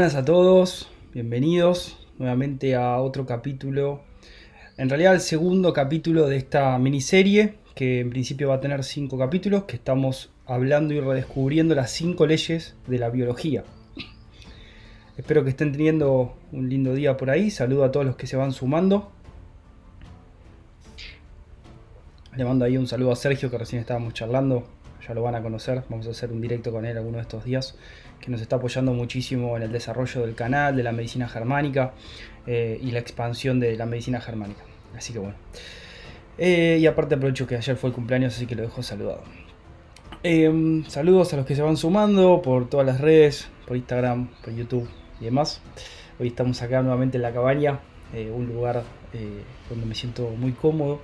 buenas a todos, bienvenidos nuevamente a otro capítulo, en realidad el segundo capítulo de esta miniserie, que en principio va a tener cinco capítulos, que estamos hablando y redescubriendo las cinco leyes de la biología. Espero que estén teniendo un lindo día por ahí, saludo a todos los que se van sumando. Le mando ahí un saludo a Sergio que recién estábamos charlando, ya lo van a conocer, vamos a hacer un directo con él alguno de estos días que nos está apoyando muchísimo en el desarrollo del canal, de la medicina germánica eh, y la expansión de la medicina germánica. Así que bueno. Eh, y aparte aprovecho que ayer fue el cumpleaños, así que lo dejo saludado. Em, saludos a los que se van sumando por todas las redes, por Instagram, por YouTube y demás. Hoy estamos acá nuevamente en la cabaña, eh, un lugar donde me siento muy cómodo,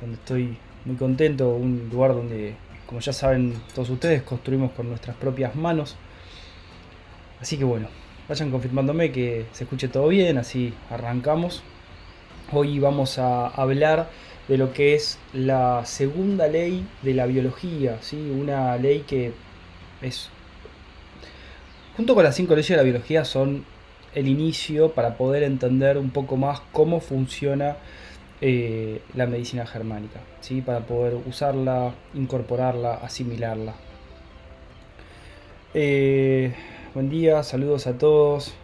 donde estoy muy contento, un lugar donde, como ya saben todos ustedes, construimos con nuestras propias manos Así que bueno, vayan confirmándome que se escuche todo bien, así arrancamos. Hoy vamos a hablar de lo que es la segunda ley de la biología, ¿sí? una ley que es, junto con las cinco leyes de la biología, son el inicio para poder entender un poco más cómo funciona eh, la medicina germánica, ¿sí? para poder usarla, incorporarla, asimilarla. Eh, Buen día, saludos a todos.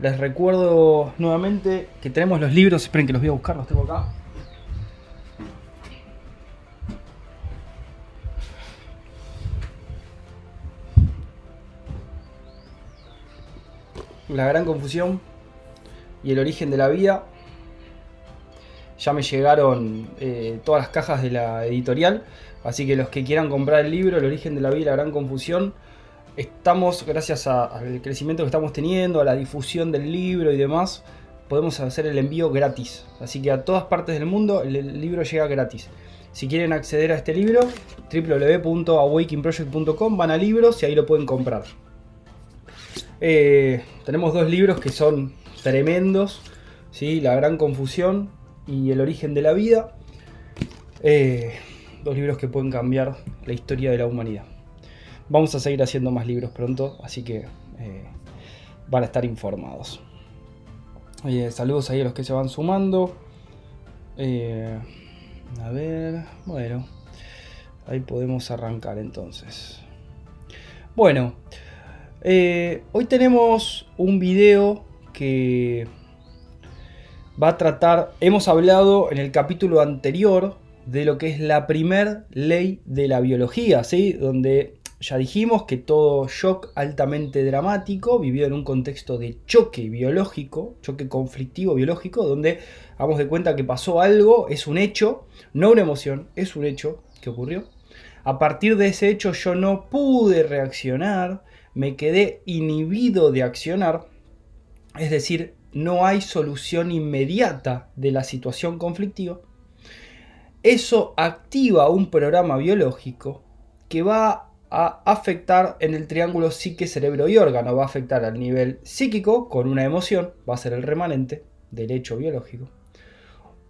Les recuerdo nuevamente que tenemos los libros. Esperen que los voy a buscar, los tengo acá. La gran confusión y el origen de la vida. Ya me llegaron eh, todas las cajas de la editorial. Así que los que quieran comprar el libro, El origen de la vida y la gran confusión, estamos, gracias al crecimiento que estamos teniendo, a la difusión del libro y demás, podemos hacer el envío gratis. Así que a todas partes del mundo el, libro llega gratis. Si quieren acceder a este libro, www.awakingproject.com, van a libros y ahí lo pueden comprar. Eh, tenemos dos libros que son tremendos, ¿sí? La gran confusión y el origen de la vida. Eh, dos libros que pueden cambiar la historia de la humanidad. Vamos a seguir haciendo más libros pronto, así que eh, van a estar informados. saludos ahí a los que se van sumando. Eh, a ver, bueno, ahí podemos arrancar entonces. Bueno, eh, hoy tenemos un video que va a tratar, hemos hablado en el capítulo anterior de lo que es la primer ley de la biología, ¿sí? donde ya dijimos que todo shock altamente dramático, vivido en un contexto de choque biológico, choque conflictivo biológico, donde vamos de cuenta que pasó algo, es un hecho, no una emoción, es un hecho que ocurrió. A partir de ese hecho yo no pude reaccionar, me quedé inhibido de accionar, es decir, no hay solución inmediata de la situación conflictiva eso activa un programa biológico que va a afectar en el triángulo psique, cerebro y órgano. Va a afectar al nivel psíquico con una emoción, va a ser el remanente del hecho biológico.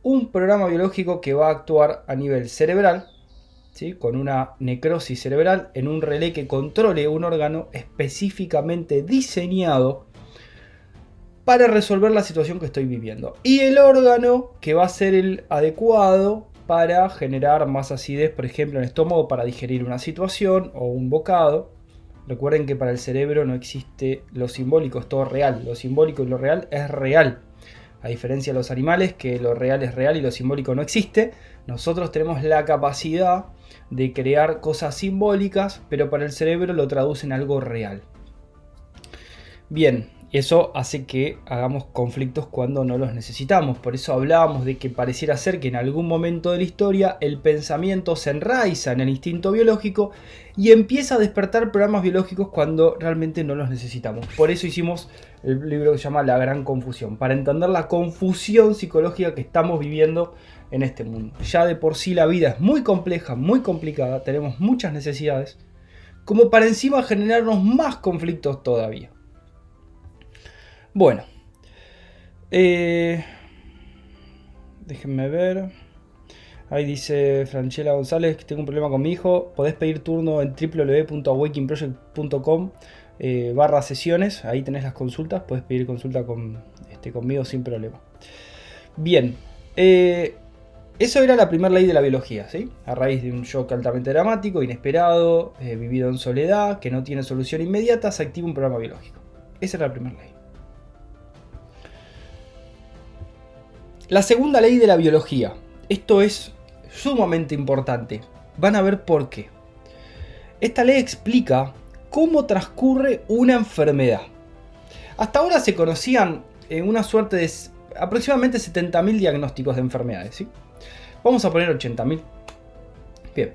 Un programa biológico que va a actuar a nivel cerebral, ¿sí? con una necrosis cerebral en un relé que controle un órgano específicamente diseñado para resolver la situación que estoy viviendo. Y el órgano que va a ser el adecuado para generar más acidez, por ejemplo, en el estómago para digerir una situación o un bocado. Recuerden que para el cerebro no existe lo simbólico, es todo real. Lo simbólico y lo real es real. A diferencia de los animales, que lo real es real y lo simbólico no existe, nosotros tenemos la capacidad de crear cosas simbólicas, pero para el cerebro lo traduce en algo real. Bien, eso hace que hagamos conflictos cuando no los necesitamos. Por eso hablábamos de que pareciera ser que en algún momento de la historia el pensamiento se enraiza en el instinto biológico y empieza a despertar programas biológicos cuando realmente no los necesitamos. Por eso hicimos el libro que se llama La Gran Confusión, para entender la confusión psicológica que estamos viviendo en este mundo. Ya de por sí la vida es muy compleja, muy complicada, tenemos muchas necesidades, como para encima generarnos más conflictos todavía. Bueno. Eh, déjenme ver. Ahí dice Franchella González que tengo un problema con mi hijo. Podés pedir turno en www.awakingproject.com. eh, barra sesiones, ahí tenés las consultas, puedes pedir consulta con, este, conmigo sin problema. Bien, eh, eso era la primera ley de la biología, ¿sí? A raíz de un shock altamente dramático, inesperado, eh, vivido en soledad, que no tiene solución inmediata, se activa un programa biológico. Esa era la primera ley. La segunda ley de la biología. Esto es sumamente importante. Van a ver por qué. Esta ley explica cómo transcurre una enfermedad. Hasta ahora se conocían en una suerte de aproximadamente 70.000 diagnósticos de enfermedades. ¿sí? Vamos a poner 80.000. Bien.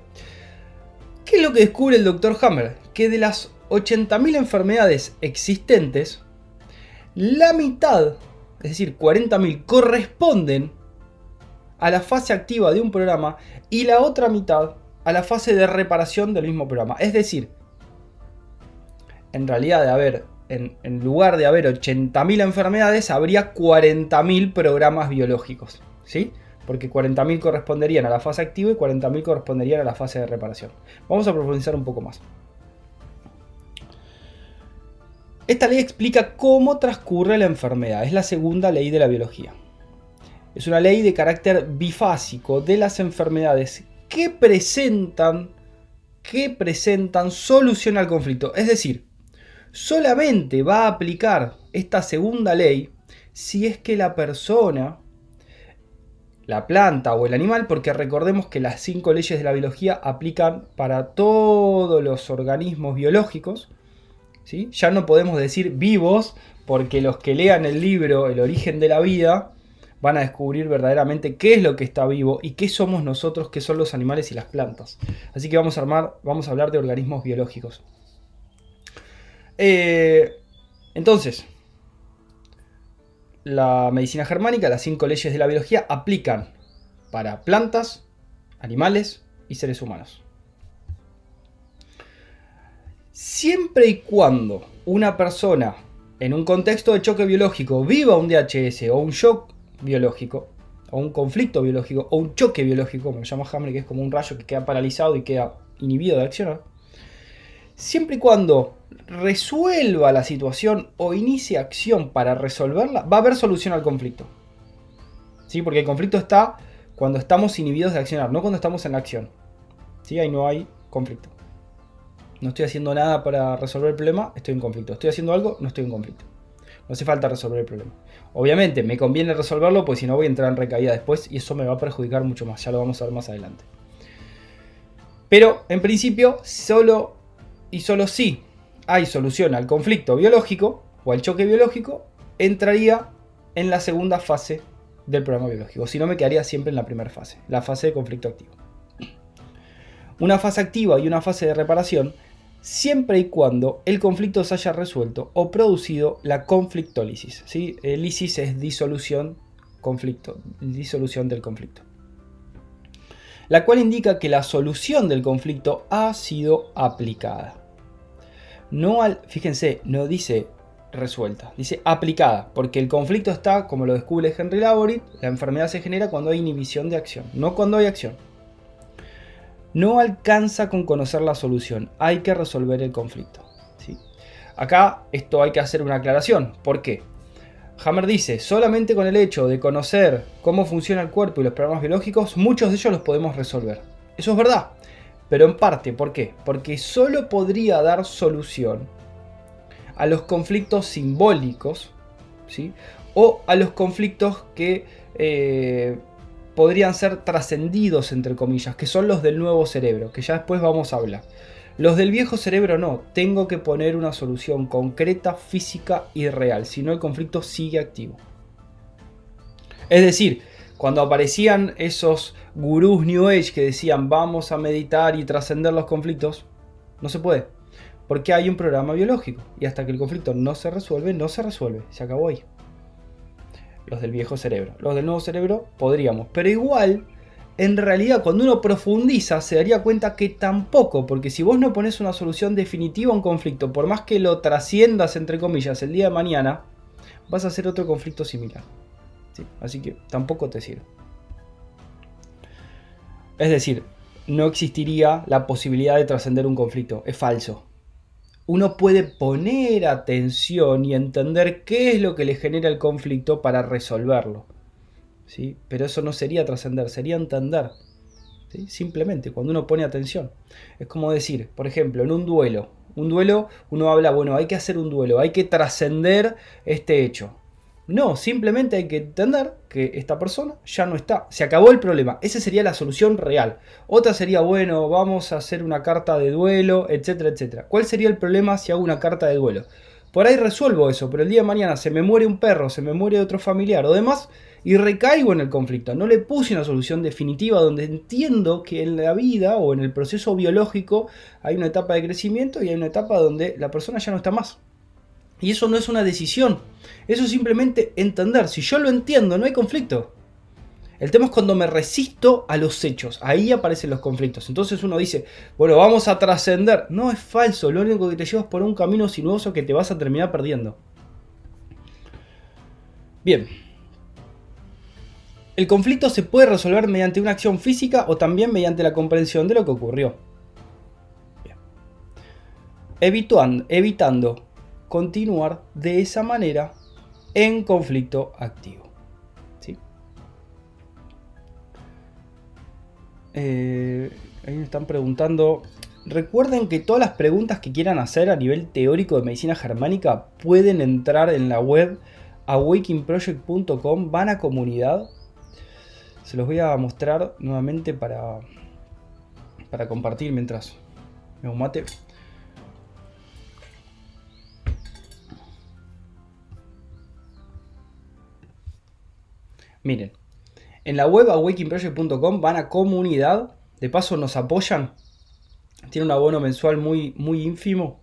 ¿Qué es lo que descubre el doctor Hammer? Que de las 80.000 enfermedades existentes, la mitad, es decir, 40.000, corresponden a la fase activa de un programa y la otra mitad a la fase de reparación del mismo programa. Es decir, en realidad de haber, en, lugar de haber 80.000 enfermedades, habría 40.000 programas biológicos. ¿Sí? Porque 40.000 corresponderían a la fase activa y 40.000 corresponderían a la fase de reparación. Vamos a profundizar un poco más. Esta ley explica cómo transcurre la enfermedad. Es la segunda ley de la biología. Es una ley de carácter bifásico de las enfermedades que presentan, que presentan solución al conflicto. Es decir, solamente va a aplicar esta segunda ley si es que la persona, la planta o el animal, porque recordemos que las cinco leyes de la biología aplican para todos los organismos biológicos, ya no podemos decir vivos, porque los que lean el libro El origen de la vida van a descubrir verdaderamente qué es lo que está vivo y qué somos nosotros, qué son los animales y las plantas. Así que vamos a, armar, vamos a hablar de organismos biológicos. Eh, entonces, la medicina germánica, las cinco leyes de la biología, aplican para plantas, animales y seres humanos. Siempre y cuando una persona en un contexto de choque biológico viva un DHS o un shock biológico, o un conflicto biológico, o un choque biológico, como lo llama Hammer, que es como un rayo que queda paralizado y queda inhibido de accionar, siempre y cuando resuelva la situación o inicie acción para resolverla, va a haber solución al conflicto. ¿Sí? Porque el conflicto está cuando estamos inhibidos de accionar, no cuando estamos en la acción. ¿Sí? Ahí no hay conflicto. No estoy haciendo nada para resolver el problema, estoy en conflicto. Estoy haciendo algo, no estoy en conflicto. No hace falta resolver el problema. Obviamente me conviene resolverlo, pues si no voy a entrar en recaída después y eso me va a perjudicar mucho más. Ya lo vamos a ver más adelante. Pero en principio, solo y solo si hay solución al conflicto biológico o al choque biológico, entraría en la segunda fase del programa biológico. Si no, me quedaría siempre en la primera fase, la fase de conflicto activo. Una fase activa y una fase de reparación siempre y cuando el conflicto se haya resuelto o producido la conflictólisis. ¿sí? Lisis es disolución, conflicto, disolución del conflicto. La cual indica que la solución del conflicto ha sido aplicada. No al, fíjense, no dice resuelta, dice aplicada, porque el conflicto está, como lo descubre Henry Laborit, la enfermedad se genera cuando hay inhibición de acción, no cuando hay acción. No alcanza con conocer la solución, hay que resolver el conflicto. Acá esto hay que hacer una aclaración. ¿Por qué? Hammer dice, solamente con el hecho de conocer cómo funciona el cuerpo y los programas biológicos, muchos de ellos los podemos resolver. Eso es verdad, pero en parte, ¿por qué? Porque solo podría dar solución a los conflictos simbólicos, ¿sí? O a los conflictos que eh, podrían ser trascendidos, entre comillas, que son los del nuevo cerebro, que ya después vamos a hablar. Los del viejo cerebro no, tengo que poner una solución concreta, física y real, si no el conflicto sigue activo. Es decir, cuando aparecían esos gurús New Age que decían vamos a meditar y trascender los conflictos, no se puede, porque hay un programa biológico y hasta que el conflicto no se resuelve, no se resuelve, se acabó ahí los del viejo cerebro. Los del nuevo cerebro podríamos, pero igual, en realidad cuando uno profundiza se daría cuenta que tampoco, porque si vos no pones una solución definitiva a un conflicto, por más que lo trasciendas entre comillas el día de mañana, vas a hacer otro conflicto similar. Así que tampoco te sirve. Es decir, no existiría la posibilidad de trascender un conflicto, es falso. Uno puede poner atención y entender qué es lo que le genera el conflicto para resolverlo. ¿sí? Pero eso no sería trascender, sería entender. Simplemente, cuando uno pone atención. Es como decir, por ejemplo, en un duelo. Un duelo, uno habla, bueno, hay que hacer un duelo, hay que trascender este hecho. No, simplemente hay que entender que esta persona ya no está. Se acabó el problema. Esa sería la solución real. Otra sería, bueno, vamos a hacer una carta de duelo, etcétera, etcétera. ¿Cuál sería el problema si hago una carta de duelo? Por ahí resuelvo eso, pero el día de mañana se me muere un perro, se me muere otro familiar o demás, y recaigo en el conflicto. No le puse una solución definitiva donde entiendo que en la vida o en el proceso biológico hay una etapa de crecimiento y hay una etapa donde la persona ya no está más. Y eso no es una decisión. Eso es simplemente entender. Si yo lo entiendo, no hay conflicto. El tema es cuando me resisto a los hechos. Ahí aparecen los conflictos. Entonces uno dice, bueno, vamos a trascender. No, es falso. Lo único que te llevas por un camino sinuoso que te vas a terminar perdiendo. Bien. El conflicto se puede resolver mediante una acción física o también mediante la comprensión de lo que ocurrió. Evitando continuar de esa manera en conflicto activo. ¿sí? Eh, ahí me están preguntando. Recuerden que todas las preguntas que quieran hacer a nivel teórico de medicina germánica pueden entrar en la web awakingproject.com, van a comunidad. Se los voy a mostrar nuevamente para, para compartir mientras me mate. Miren, en la web awakingproject.com van a comunidad, de paso nos apoyan, tiene un abono mensual muy, muy ínfimo.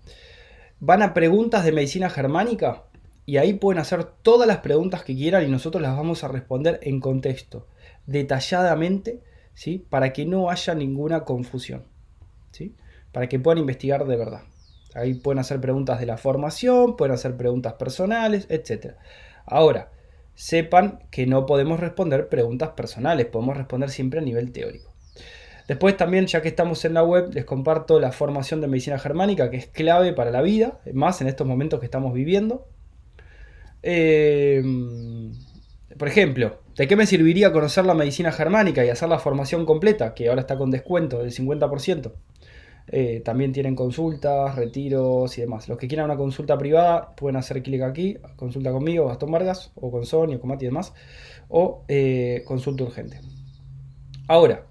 Van a preguntas de medicina germánica y ahí pueden hacer todas las preguntas que quieran y nosotros las vamos a responder en contexto, detalladamente, ¿sí? para que no haya ninguna confusión, ¿sí? para que puedan investigar de verdad. Ahí pueden hacer preguntas de la formación, pueden hacer preguntas personales, etc. Ahora, sepan que no podemos responder preguntas personales, podemos responder siempre a nivel teórico. Después también, ya que estamos en la web, les comparto la formación de medicina germánica, que es clave para la vida, más en estos momentos que estamos viviendo. Eh, por ejemplo, ¿de qué me serviría conocer la medicina germánica y hacer la formación completa, que ahora está con descuento del 50%? Eh, también tienen consultas, retiros y demás. Los que quieran una consulta privada pueden hacer clic aquí, consulta conmigo, Gastón Vargas, o con Sonia, con Mati y demás, o eh, consulta urgente. Ahora,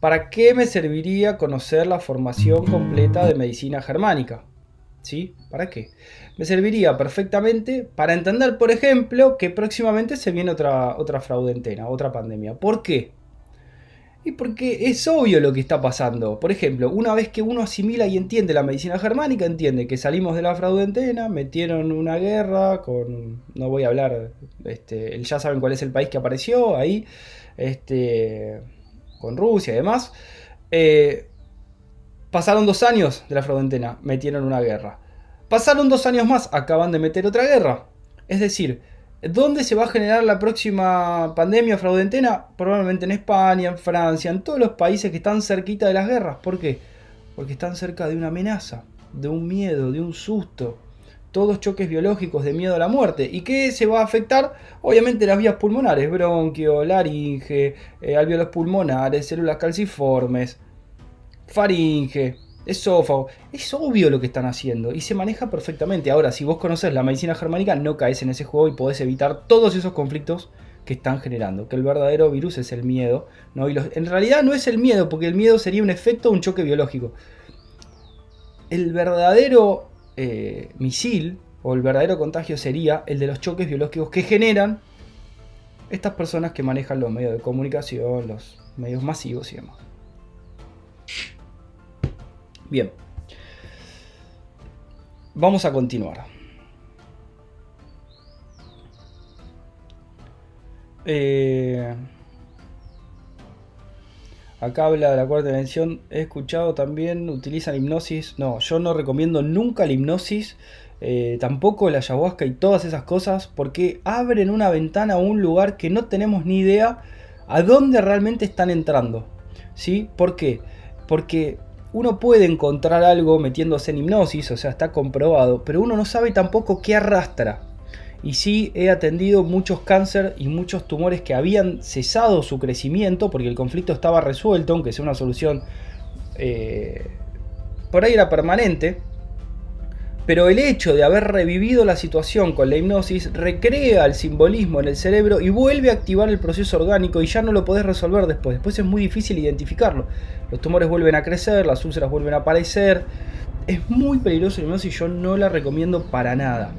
¿para qué me serviría conocer la formación completa de medicina germánica? ¿Sí? ¿Para qué? Me serviría perfectamente para entender, por ejemplo, que próximamente se viene otra, otra fraudentena, otra pandemia. ¿Por qué? Y porque es obvio lo que está pasando. Por ejemplo, una vez que uno asimila y entiende la medicina germánica, entiende que salimos de la fraudentena, metieron una guerra con. No voy a hablar. Este, ya saben cuál es el país que apareció ahí. Este, con Rusia y demás. Eh, pasaron dos años de la fraudentena, metieron una guerra. Pasaron dos años más, acaban de meter otra guerra. Es decir, ¿Dónde se va a generar la próxima pandemia fraudentena? Probablemente en España, en Francia, en todos los países que están cerquita de las guerras. ¿Por qué? Porque están cerca de una amenaza, de un miedo, de un susto. Todos choques biológicos de miedo a la muerte. ¿Y qué se va a afectar? Obviamente las vías pulmonares, bronquio, laringe, eh, alveolos pulmonares, células calciformes, faringe, esófago. Es obvio lo que están haciendo y se maneja perfectamente. Ahora, si vos conoces la medicina germánica, no caes en ese juego y podés evitar todos esos conflictos que están generando. Que el verdadero virus es el miedo. ¿no? En realidad no es el miedo, porque el miedo sería un efecto, un choque biológico. El verdadero eh, misil o el verdadero contagio sería el de los choques biológicos que generan estas personas que manejan los medios de comunicación, los medios masivos y demás. Bien. Vamos a continuar. Eh, acá habla de la cuarta dimensión. He escuchado también, utilizan hipnosis. No, yo no recomiendo nunca la hipnosis. Eh, tampoco la ayahuasca y todas esas cosas. Porque abren una ventana a un lugar que no tenemos ni idea a dónde realmente están entrando. ¿Sí? ¿Por qué? Porque uno puede encontrar algo metiéndose en hipnosis, o sea, está comprobado, pero uno no sabe tampoco qué arrastra. Y sí he atendido muchos cáncer y muchos tumores que habían cesado su crecimiento porque el conflicto estaba resuelto, aunque sea una solución eh, por ahí era permanente. Pero el hecho de haber revivido la situación con la hipnosis recrea el simbolismo en el cerebro y vuelve a activar el proceso orgánico y ya no lo podés resolver después. Después es muy difícil identificarlo. Los tumores vuelven a crecer, las úlceras vuelven a aparecer. Es muy peligroso la hipnosis y yo no la recomiendo para nada.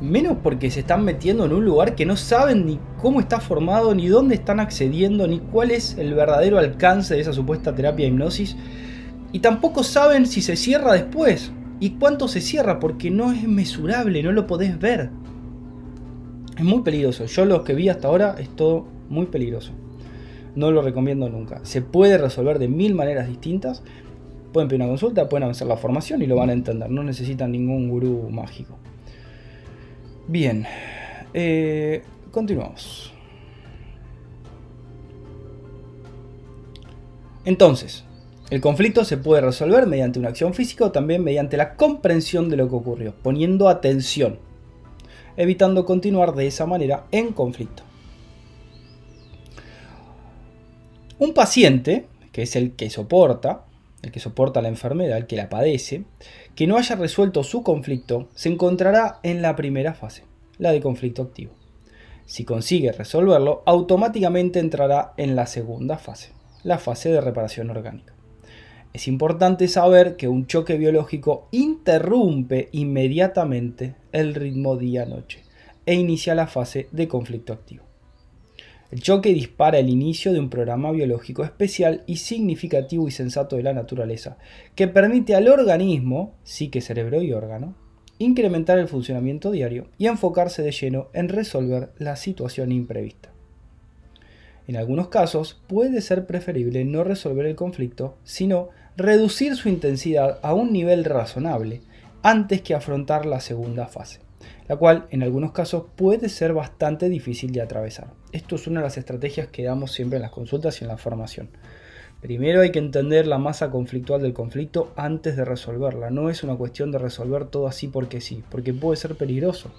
Menos porque se están metiendo en un lugar que no saben ni cómo está formado, ni dónde están accediendo, ni cuál es el verdadero alcance de esa supuesta terapia de hipnosis. Y tampoco saben si se cierra después. ¿Y cuánto se cierra? Porque no es mesurable, no lo podés ver. Es muy peligroso. Yo lo que vi hasta ahora es todo muy peligroso. No lo recomiendo nunca. Se puede resolver de mil maneras distintas. Pueden pedir una consulta, pueden avanzar la formación y lo van a entender. No necesitan ningún gurú mágico. Bien, eh, continuamos. Entonces, el conflicto se puede resolver mediante una acción física o también mediante la comprensión de lo que ocurrió, poniendo atención, evitando continuar de esa manera en conflicto. Un paciente, que es el que soporta, el que soporta la enfermedad, el que la padece, que no haya resuelto su conflicto, se encontrará en la primera fase, la de conflicto activo. Si consigue resolverlo, automáticamente entrará en la segunda fase, la fase de reparación orgánica. Es importante saber que un choque biológico interrumpe inmediatamente el ritmo día-noche e inicia la fase de conflicto activo. El choque dispara el inicio de un programa biológico especial y significativo y sensato de la naturaleza, que permite al organismo, psique, cerebro y órgano, incrementar el funcionamiento diario y enfocarse de lleno en resolver la situación imprevista. En algunos casos puede ser preferible no resolver el conflicto, sino reducir su intensidad a un nivel razonable antes que afrontar la segunda fase, la cual en algunos casos puede ser bastante difícil de atravesar. Esto es una de las estrategias que damos siempre en las consultas y en la formación. Primero hay que entender la masa conflictual del conflicto antes de resolverla. No es una cuestión de resolver todo así porque sí, porque puede ser peligroso.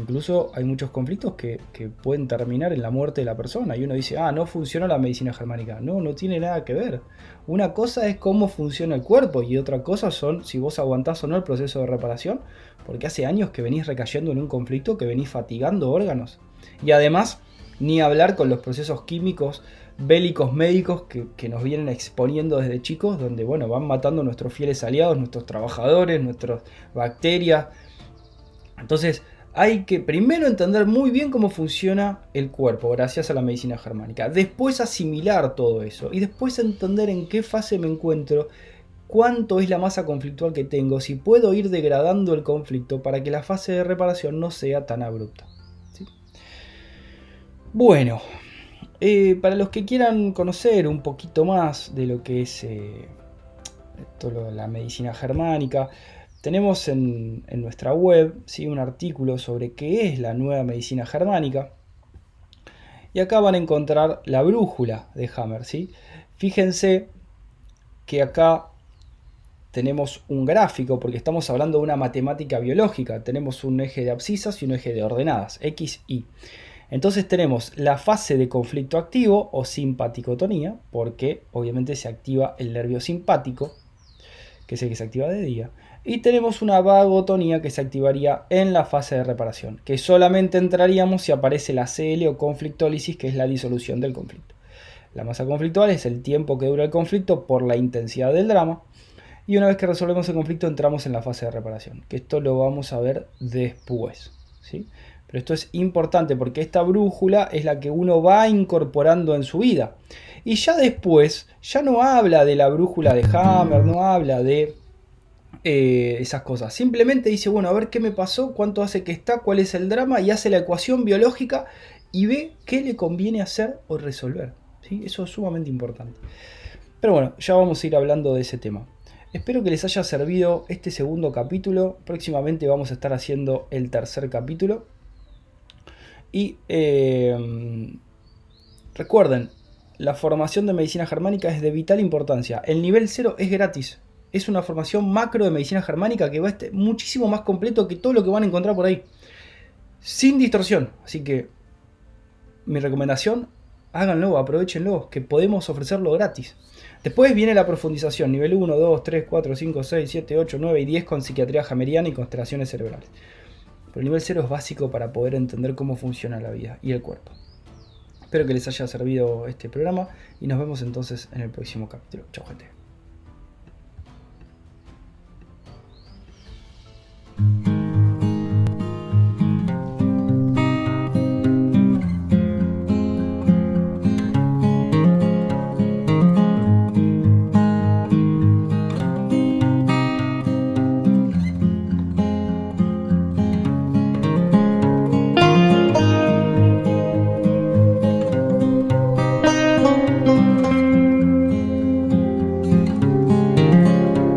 Incluso hay muchos conflictos que, pueden terminar en la muerte de la persona. Y uno dice, ah, no funciona la medicina germánica. No, no tiene nada que ver. Una cosa es cómo funciona el cuerpo y otra cosa son si vos aguantás o no el proceso de reparación. Porque hace años que venís recayendo en un conflicto, que venís fatigando órganos. Y además, ni hablar con los procesos químicos bélicos médicos que, nos vienen exponiendo desde chicos, donde bueno, van matando nuestros fieles aliados, nuestros trabajadores, nuestras bacterias. Entonces, hay que primero entender muy bien cómo funciona el cuerpo gracias a la medicina germánica. Después asimilar todo eso y después entender en qué fase me encuentro, cuánto es la masa conflictual que tengo, si puedo ir degradando el conflicto para que la fase de reparación no sea tan abrupta. Bueno, eh, para los que quieran conocer un poquito más de lo que es eh, la medicina germánica, tenemos en, nuestra web ¿sí? un artículo sobre qué es la nueva medicina germánica. Y acá van a encontrar la brújula de Hammer. Fíjense que acá tenemos un gráfico, porque estamos hablando de una matemática biológica. Tenemos un eje de abscisas y un eje de ordenadas, X, Y. Entonces tenemos la fase de conflicto activo o simpaticotonía, porque obviamente se activa el nervio simpático, que es el que se activa de día y tenemos una vagotonía que se activaría en la fase de reparación, que solamente entraríamos si aparece la CL o conflictólisis, que es la disolución del conflicto. La masa conflictual es el tiempo que dura el conflicto por la intensidad del drama, y una vez que resolvemos el conflicto entramos en la fase de reparación, que esto lo vamos a ver después. ¿sí? Pero esto es importante porque esta brújula es la que uno va incorporando en su vida. Y ya después, ya no habla de la brújula de Hammer, no habla de eh, esas cosas. Simplemente dice, bueno, a ver qué me pasó, cuánto hace que está, cuál es el drama, y hace la ecuación biológica y ve qué le conviene hacer o resolver. ¿sí? Eso es sumamente importante. Pero bueno, ya vamos a ir hablando de ese tema. Espero que les haya servido este segundo capítulo. Próximamente vamos a estar haciendo el tercer capítulo. Y eh, recuerden, la formación de medicina germánica es de vital importancia. El nivel 0 es gratis. Es una formación macro de medicina germánica que va a estar muchísimo más completo que todo lo que van a encontrar por ahí. Sin distorsión. Así que mi recomendación, háganlo, aprovechenlo, que podemos ofrecerlo gratis. Después viene la profundización, nivel 1, 2, 3, 4, 5, 6, 7, 8, 9 y 10 con psiquiatría jameriana y constelaciones cerebrales. Pero el nivel 0 es básico para poder entender cómo funciona la vida y el cuerpo. Espero que les haya servido este programa y nos vemos entonces en el próximo capítulo. Chao gente.